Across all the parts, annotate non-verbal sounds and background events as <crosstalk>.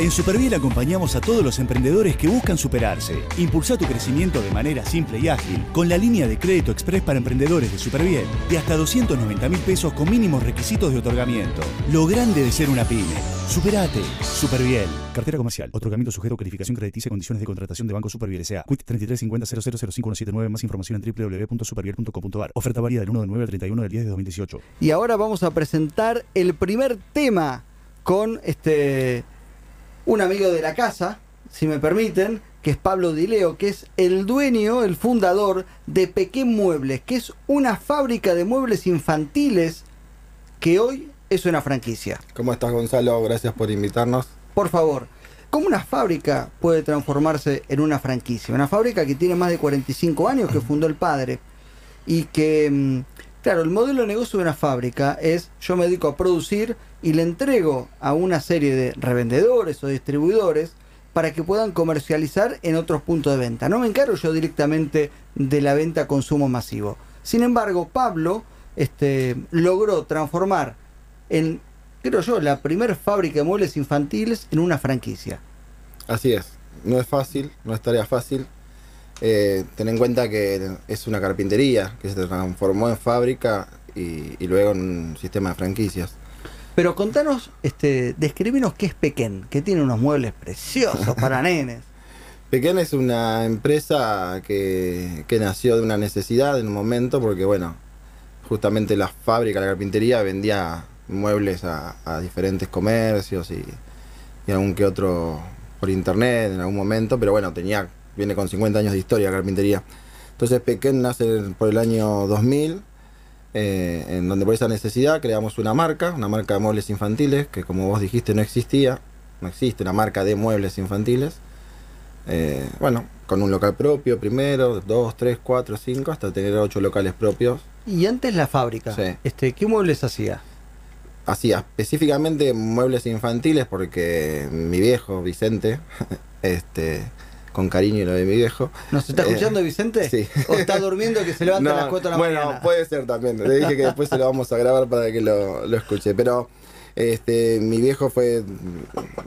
En Superviel acompañamos a todos los emprendedores que buscan superarse. Impulsa tu crecimiento de manera simple y ágil con la línea de crédito express para emprendedores de Superviel de hasta 290 mil pesos con mínimos requisitos de otorgamiento. Lo grande de ser una pyme. Superate. Superviel. Cartera comercial. Otorgamiento sujeto a calificación crediticia y condiciones de contratación de Banco Superviel S.A. Quit 3350 Más información en www.superviel.com.ar. Oferta válida del 1 de 9 al 31 del 10 de 2018. Y ahora vamos a presentar el primer tema con este un amigo de la casa, si me permiten, que es Pablo Dileo, que es el dueño, el fundador de Pequén Muebles, que es una fábrica de muebles infantiles que hoy es una franquicia. ¿Cómo estás Gonzalo? Gracias por invitarnos. Por favor, ¿cómo una fábrica puede transformarse en una franquicia? Una fábrica que tiene más de 45 años, que fundó el padre, y que, mm, claro, el modelo de negocio de una fábrica es yo me dedico a producir y le entrego a una serie de revendedores o distribuidores para que puedan comercializar en otros puntos de venta. No me encargo yo directamente de la venta a consumo masivo. Sin embargo, Pablo este, logró transformar en, creo yo, la primera fábrica de muebles infantiles en una franquicia. Así es, no es fácil, no es tarea fácil. Eh, ten en cuenta que es una carpintería que se transformó en fábrica y, y luego en un sistema de franquicias. Pero contanos, este, describinos qué es Pequén, que tiene unos muebles preciosos para <laughs> nenes. Pequén es una empresa que, nació de una necesidad en un momento, porque bueno, justamente la fábrica, la carpintería vendía muebles a, diferentes comercios y, y, algún que otro por internet en algún momento, pero bueno, tenía, viene con 50 años de historia la carpintería. Entonces Pequén nace por el año 2000 eh, en donde por esa necesidad creamos una marca, una marca de muebles infantiles, que como vos dijiste no existía, no existe una marca de muebles infantiles. Eh, bueno, con un local propio primero, dos, tres, cuatro, cinco, hasta tener ocho locales propios. Y antes la fábrica, este, ¿qué muebles hacía? Hacía específicamente muebles infantiles porque mi viejo, Vicente, <laughs> este, con cariño lo de mi viejo. ¿Nos está eh, escuchando Vicente? Sí. ¿O está durmiendo que se levanta a las 4 de la mañana? Bueno, puede ser también. Le dije que después se lo vamos a grabar para que lo, lo escuche. Pero este, mi viejo fue,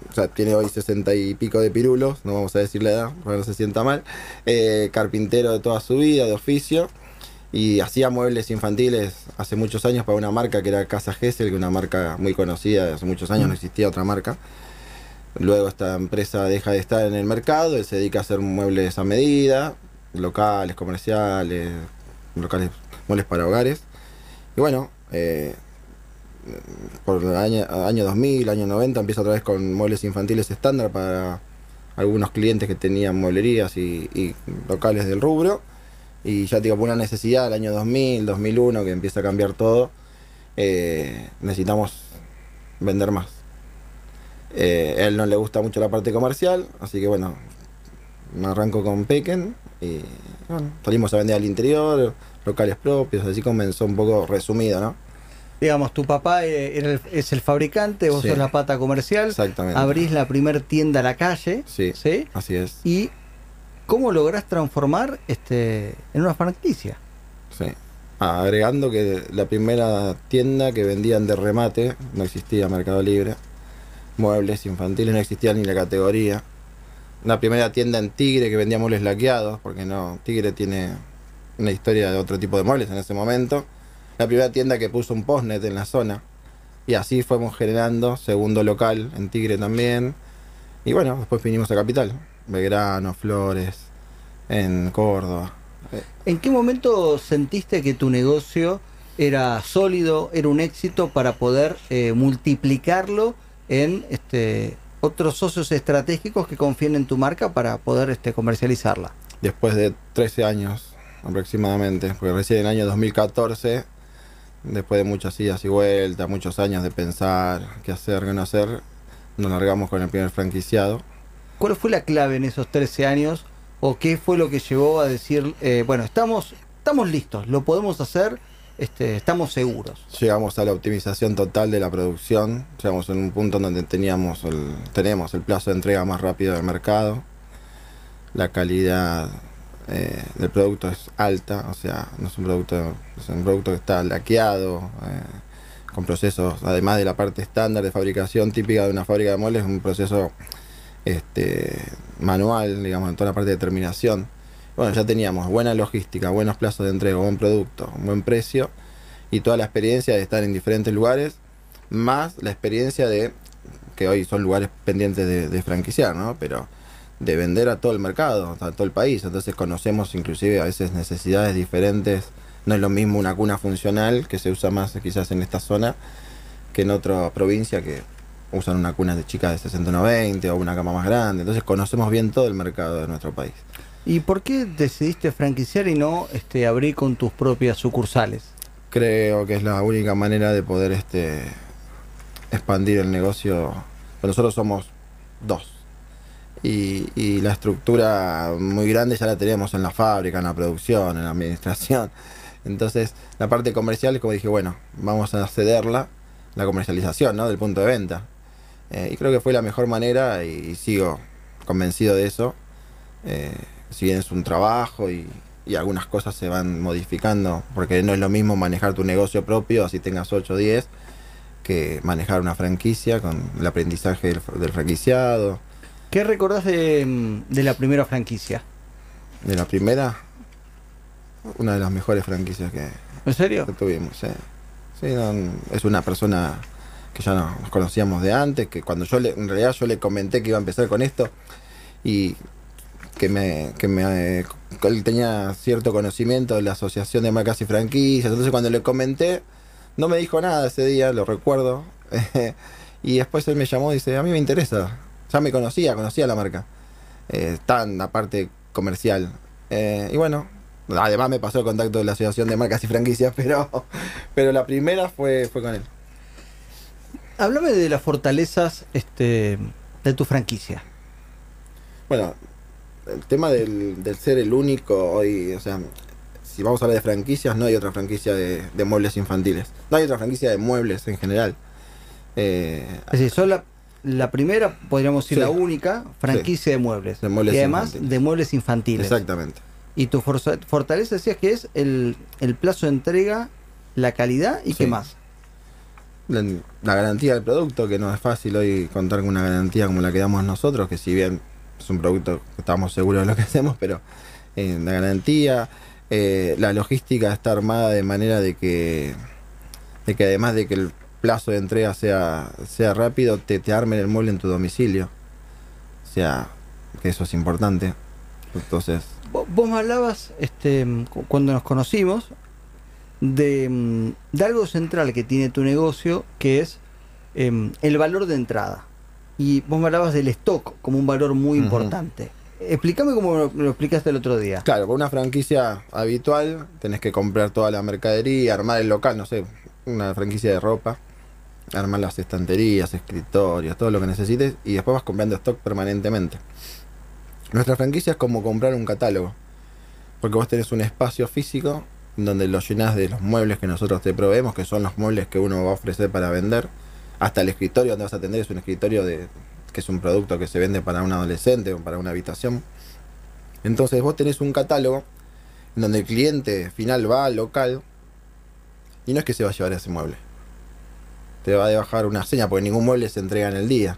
o sea, tiene hoy sesenta y pico de pirulos, no vamos a decir la edad, para que no se sienta mal. Eh, carpintero de toda su vida, de oficio. Y hacía muebles infantiles hace muchos años para una marca que era Casa Gesell, que es una marca muy conocida, hace muchos años no existía otra marca. Luego esta empresa deja de estar en el mercado, él se dedica a hacer muebles a medida, locales, comerciales, locales, muebles para hogares. Y bueno, eh, por el año, año 2000, año 90, empieza otra vez con muebles infantiles estándar para algunos clientes que tenían mueblerías y, locales del rubro. Y ya digo, por una necesidad del año 2000, 2001, que empieza a cambiar todo, eh, necesitamos vender más. Eh, él no le gusta mucho la parte comercial, así que bueno, me arranco con Pequen y bueno, salimos a vender al interior, locales propios, así comenzó un poco resumido, ¿no? Digamos, tu papá eh, es el fabricante, vos sos la pata comercial. Exactamente. Abrís la primer tienda a la calle. Sí, ¿sí? Así es. ¿Y cómo lográs transformar este en una franquicia? Sí. Ah, agregando que la primera tienda que vendían de remate, no existía Mercado Libre muebles infantiles, no existía ni la categoría. Una primera tienda en Tigre que vendía muebles laqueados, porque no, Tigre tiene una historia de otro tipo de muebles en ese momento. La primera tienda que puso un postnet en la zona. Y así fuimos generando, segundo local en Tigre también. Y bueno, después vinimos a Capital, Belgrano, Flores, en Córdoba. ¿En qué momento sentiste que tu negocio era sólido, era un éxito para poder eh, multiplicarlo en este, otros socios estratégicos que confíen en tu marca para poder este, comercializarla? Después de 13 años aproximadamente, porque recién en el año 2014, después de muchas idas y vueltas, muchos años de pensar qué hacer, qué no hacer, nos largamos con el primer franquiciado. ¿Cuál fue la clave en esos 13 años? ¿O qué fue lo que llevó a decir, eh, bueno, estamos, estamos listos, lo podemos hacer? Este, estamos seguros. Llegamos a la optimización total de la producción, llegamos en un punto donde teníamos el, tenemos el plazo de entrega más rápido del mercado, la calidad eh, del producto es alta, o sea, no es un producto, es un producto que está laqueado, eh, con procesos, además de la parte estándar de fabricación típica de una fábrica de muebles, es un proceso este, manual, digamos, en toda la parte de terminación. Bueno, ya teníamos buena logística, buenos plazos de entrega, buen producto, buen precio y toda la experiencia de estar en diferentes lugares, más la experiencia de, que hoy son lugares pendientes de, franquiciar, ¿no? Pero de vender a todo el mercado, a todo el país. Entonces conocemos inclusive a veces necesidades diferentes. No es lo mismo una cuna funcional que se usa más quizás en esta zona que en otra provincia que usan una cuna de chicas de 60 o una cama más grande. Entonces conocemos bien todo el mercado de nuestro país. ¿Y por qué decidiste franquiciar y no este, abrir con tus propias sucursales? Creo que es la única manera de poder este, expandir el negocio. Nosotros somos dos y, la estructura muy grande ya la tenemos en la fábrica, en la producción, en la administración. Entonces, la parte comercial como dije, bueno, vamos a cederla, la comercialización, ¿no? Del punto de venta. Eh, y creo que fue la mejor manera y, sigo convencido de eso. Eh, si bien es un trabajo y, y, algunas cosas se van modificando, porque no es lo mismo manejar tu negocio propio, así tengas 8 o 10, que manejar una franquicia con el aprendizaje del, del franquiciado ¿Qué recordás de, la primera franquicia? De la primera, una de las mejores franquicias que, ¿En serio? tuvimos. Sí, es una persona que ya nos conocíamos de antes, que cuando yo le, en realidad yo le comenté que iba a empezar con esto y que me, que me él tenía cierto conocimiento de la asociación de marcas y franquicias, entonces cuando le comenté no me dijo nada ese día, lo recuerdo, <laughs> y después él me llamó y dice, a mí me interesa, ya me conocía, conocía la marca. Eh, tan la parte comercial. Eh, y bueno, además me pasó el contacto de la Asociación de Marcas y Franquicias, <laughs> pero, pero la primera fue, fue con él. Háblame de las fortalezas este, de tu franquicia. Bueno, el tema del, ser el único hoy, o sea, si vamos a hablar de franquicias, no hay otra franquicia de, muebles infantiles. No hay otra franquicia de muebles en general. Eh, es decir, son la, la primera, podríamos decir la única, franquicia de, muebles. y además de muebles infantiles. Exactamente. Y tu fortaleza decías que es el, plazo de entrega, la calidad y qué más. La, garantía del producto, que no es fácil hoy contar con una garantía como la que damos nosotros, que si bien es un producto que estamos seguros de lo que <laughs> hacemos, pero eh, la garantía, eh, la logística está armada de manera de que, de que además de que el plazo de entrega sea, sea rápido, te, te armen el mueble en tu domicilio. O sea, que eso es importante. Entonces. Vos me hablabas, este, cuando nos conocimos, de, mm, de algo central que tiene tu negocio, que es em, el valor de entrada. Y vos me hablabas del stock como un valor muy importante. Explícame cómo lo, lo, explicaste el otro día. Claro, con una franquicia habitual tenés que comprar toda la mercadería, armar el local, no sé, una franquicia de ropa armar las estanterías, escritorios, todo lo que necesites y después vas comprando stock permanentemente. Nuestra franquicia es como comprar un catálogo, porque vos tenés un espacio físico donde lo llenás de los muebles que nosotros te proveemos, que son los muebles que uno va a ofrecer para vender, hasta el escritorio donde vas a atender es un escritorio de que es un producto que se vende para un adolescente o para una habitación. Entonces vos tenés un catálogo donde el cliente final va al local y no es que se va a llevar ese mueble te va a dejar una seña, porque ningún mueble se entrega en el día.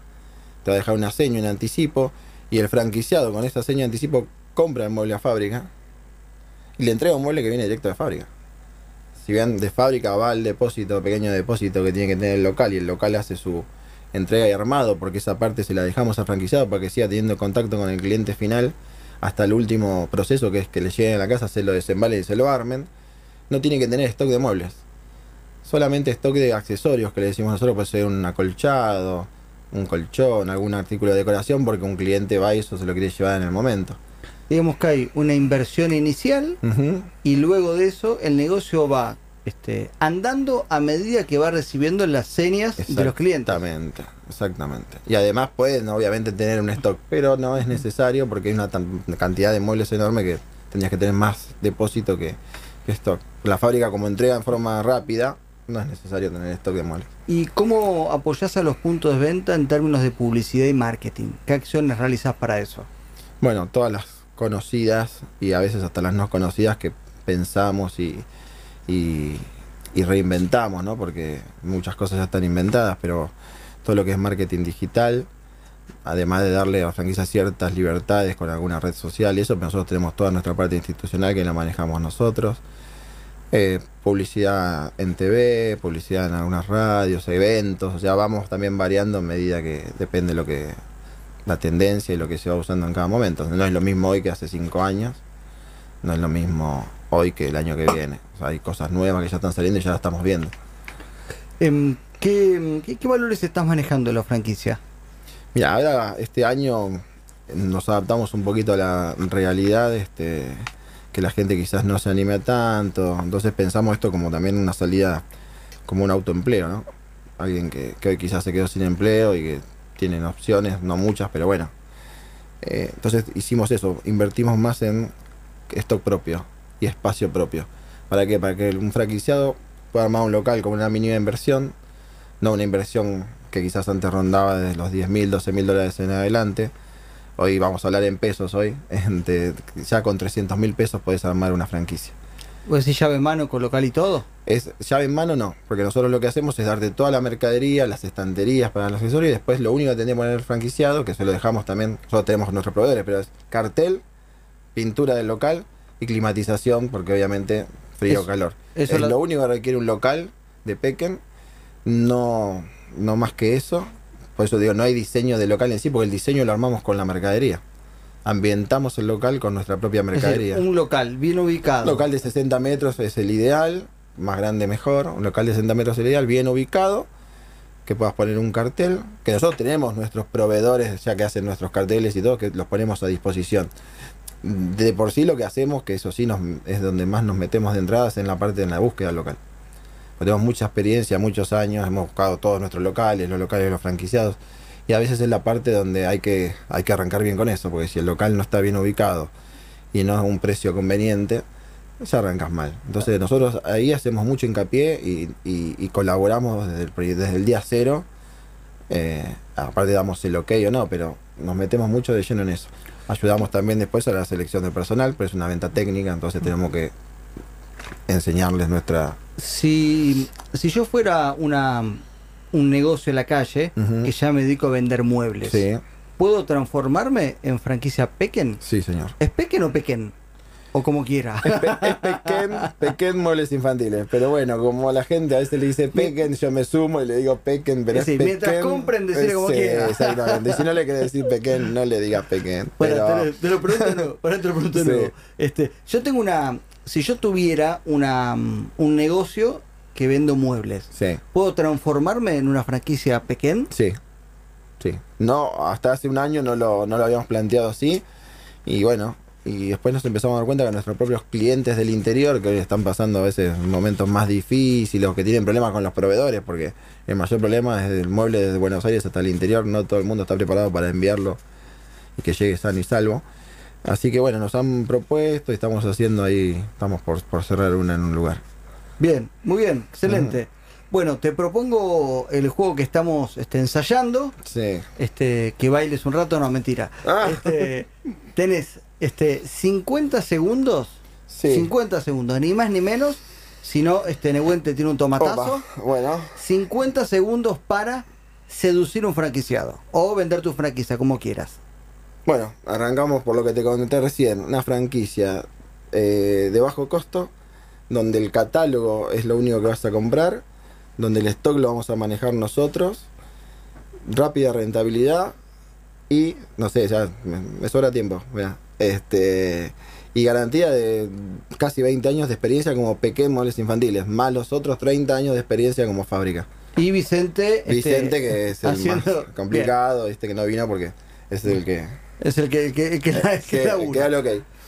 Te va a dejar una seña en anticipo y el franquiciado con esa seña de anticipo compra el mueble a fábrica y le entrega un mueble que viene directo de fábrica. Si bien de fábrica va al depósito, pequeño depósito que tiene que tener el local y el local hace su entrega y armado porque esa parte se la dejamos al franquiciado para que siga teniendo contacto con el cliente final hasta el último proceso que es que le lleguen a la casa, se lo desembalen y se lo armen, no tiene que tener stock de muebles solamente stock de accesorios que le decimos nosotros, puede ser un acolchado, un colchón, algún artículo de decoración, porque un cliente va y eso se lo quiere llevar en el momento. Digamos que hay una inversión inicial y luego de eso el negocio va este, andando a medida que va recibiendo las señas de los clientes. Exactamente, exactamente. Y además pueden obviamente tener un stock, pero no es necesario porque hay una cantidad de muebles enorme que tendrías que tener más depósito que, que stock. La fábrica como entrega en forma rápida, no es necesario tener stock de muebles. ¿Y cómo apoyás a los puntos de venta en términos de publicidad y marketing? ¿Qué acciones realizas para eso? Bueno, todas las conocidas y a veces hasta las no conocidas que pensamos y, y, reinventamos, ¿no? Porque muchas cosas ya están inventadas, pero todo lo que es marketing digital, además de darle a la franquicia ciertas libertades con alguna red social y eso, pero nosotros tenemos toda nuestra parte institucional que la manejamos nosotros. Eh, publicidad en TV, publicidad en algunas radios, eventos, o sea, vamos también variando en medida que depende lo que la tendencia y lo que se va usando en cada momento. No es lo mismo hoy que hace cinco años, no es lo mismo hoy que el año que viene. O sea, hay cosas nuevas que ya están saliendo y ya las estamos viendo. Em, ¿qué, qué, qué valores estás manejando en la franquicia? Mira, ahora este año nos adaptamos un poquito a la realidad, este, que la gente quizás no se anime a tanto. Entonces pensamos esto como también una salida, como un autoempleo, ¿no? Alguien que, que hoy quizás se quedó sin empleo y que tienen opciones, no muchas, pero bueno. Eh, entonces hicimos eso, invertimos más en stock propio y espacio propio. ¿Para qué? Para que un franquiciado pueda armar un local con una mínima inversión, no una inversión que quizás antes rondaba desde los 10 mil, 12 mil dólares en adelante. Hoy vamos a hablar en pesos hoy, <laughs> ya con 300 mil pesos puedes armar una franquicia. ¿Vos decís llave en mano con local y todo? Es llave en mano no, porque nosotros lo que hacemos es darte toda la mercadería, las estanterías para los accesorios y después lo único que tenemos en el franquiciado, que se lo dejamos también, nosotros tenemos nuestros proveedores, pero es cartel, pintura del local y climatización, porque obviamente frío o calor. eso es lo- lo único que requiere un local de Pequen, no, no más que eso. Por eso digo, no hay diseño de local en sí, porque el diseño lo armamos con la mercadería. Ambientamos el local con nuestra propia Es decir, mercadería. un local bien ubicado. Un local de 60 metros es el ideal, más grande mejor. Un local de 60 metros es el ideal, bien ubicado, que puedas poner un cartel, que nosotros tenemos nuestros proveedores ya que hacen nuestros carteles y todo, que los ponemos a disposición. De por sí lo que hacemos, que eso sí nos, es donde más nos metemos de entradas en la parte de la búsqueda local. Porque tenemos mucha experiencia, muchos años, hemos buscado todos nuestros locales, los locales de los franquiciados, y a veces es la parte donde hay que, hay que arrancar bien con eso, porque si el local no está bien ubicado y no es un precio conveniente, ya arrancas mal. Entonces nosotros ahí hacemos mucho hincapié y, colaboramos desde el, desde el día cero. Eh, aparte damos el ok o no, pero nos metemos mucho de lleno en eso. Ayudamos también después a la selección de personal, pero es una venta técnica, entonces tenemos que enseñarles nuestra... Si, si yo fuera una, un negocio en la calle, que ya me dedico a vender muebles, Sí, ¿puedo transformarme en franquicia Pequen? sí señor. ¿Es Pequen o Pequen? O como quiera. Pe- es Pequén, <laughs> Pequén muebles infantiles. Pero bueno, como la gente a veces le dice Pequén, yo me sumo y le digo Pequén, pero Sí, es mientras compren, decirle como Sí, quiera. Exactamente. Si no le quiere decir Pequén, no le digas Pequén. Bueno, Pero te, lo, te lo pregunto de nuevo, <laughs> ahora te lo pregunto Sí. nuevo. Este, yo tengo una. Si yo tuviera una, mm, un negocio que vendo muebles, sí, ¿puedo transformarme en una franquicia Pequen? sí, sí. No, hasta hace un año no lo, no lo habíamos planteado así. Y bueno, y después nos empezamos a dar cuenta que nuestros propios clientes del interior, que hoy están pasando a veces momentos más difíciles o que tienen problemas con los proveedores, porque el mayor problema es el mueble desde Buenos Aires hasta el interior, no todo el mundo está preparado para enviarlo y que llegue sano y salvo. Así que bueno, nos han propuesto y estamos haciendo ahí, estamos por, por cerrar una en un lugar. Bien, muy bien, excelente. Bueno, te propongo el juego que estamos este, ensayando. Sí. Este, que bailes un rato, no, mentira. Ah. Este, <laughs> tenés este, 50 segundos. Sí. 50 segundos, ni más ni menos. Si no, este Nehuen te tiene un tomatazo. Opa, Bueno, 50 segundos para seducir un franquiciado. O vender tu franquicia, como quieras. Bueno, arrancamos por lo que te comenté recién, una franquicia eh, de bajo costo, donde el catálogo es lo único que vas a comprar, donde el stock lo vamos a manejar nosotros, rápida rentabilidad y, no sé, ya me, me sobra tiempo, mirá, este, y garantía de casi 20 años de experiencia como pequeños muebles infantiles, más los otros 30 años de experiencia como fábrica. Y Vicente. este, Vicente, que es el haciendo- más complicado, este que no vino porque es el que Bien, es el que, el que, el que, <laughs> el que da.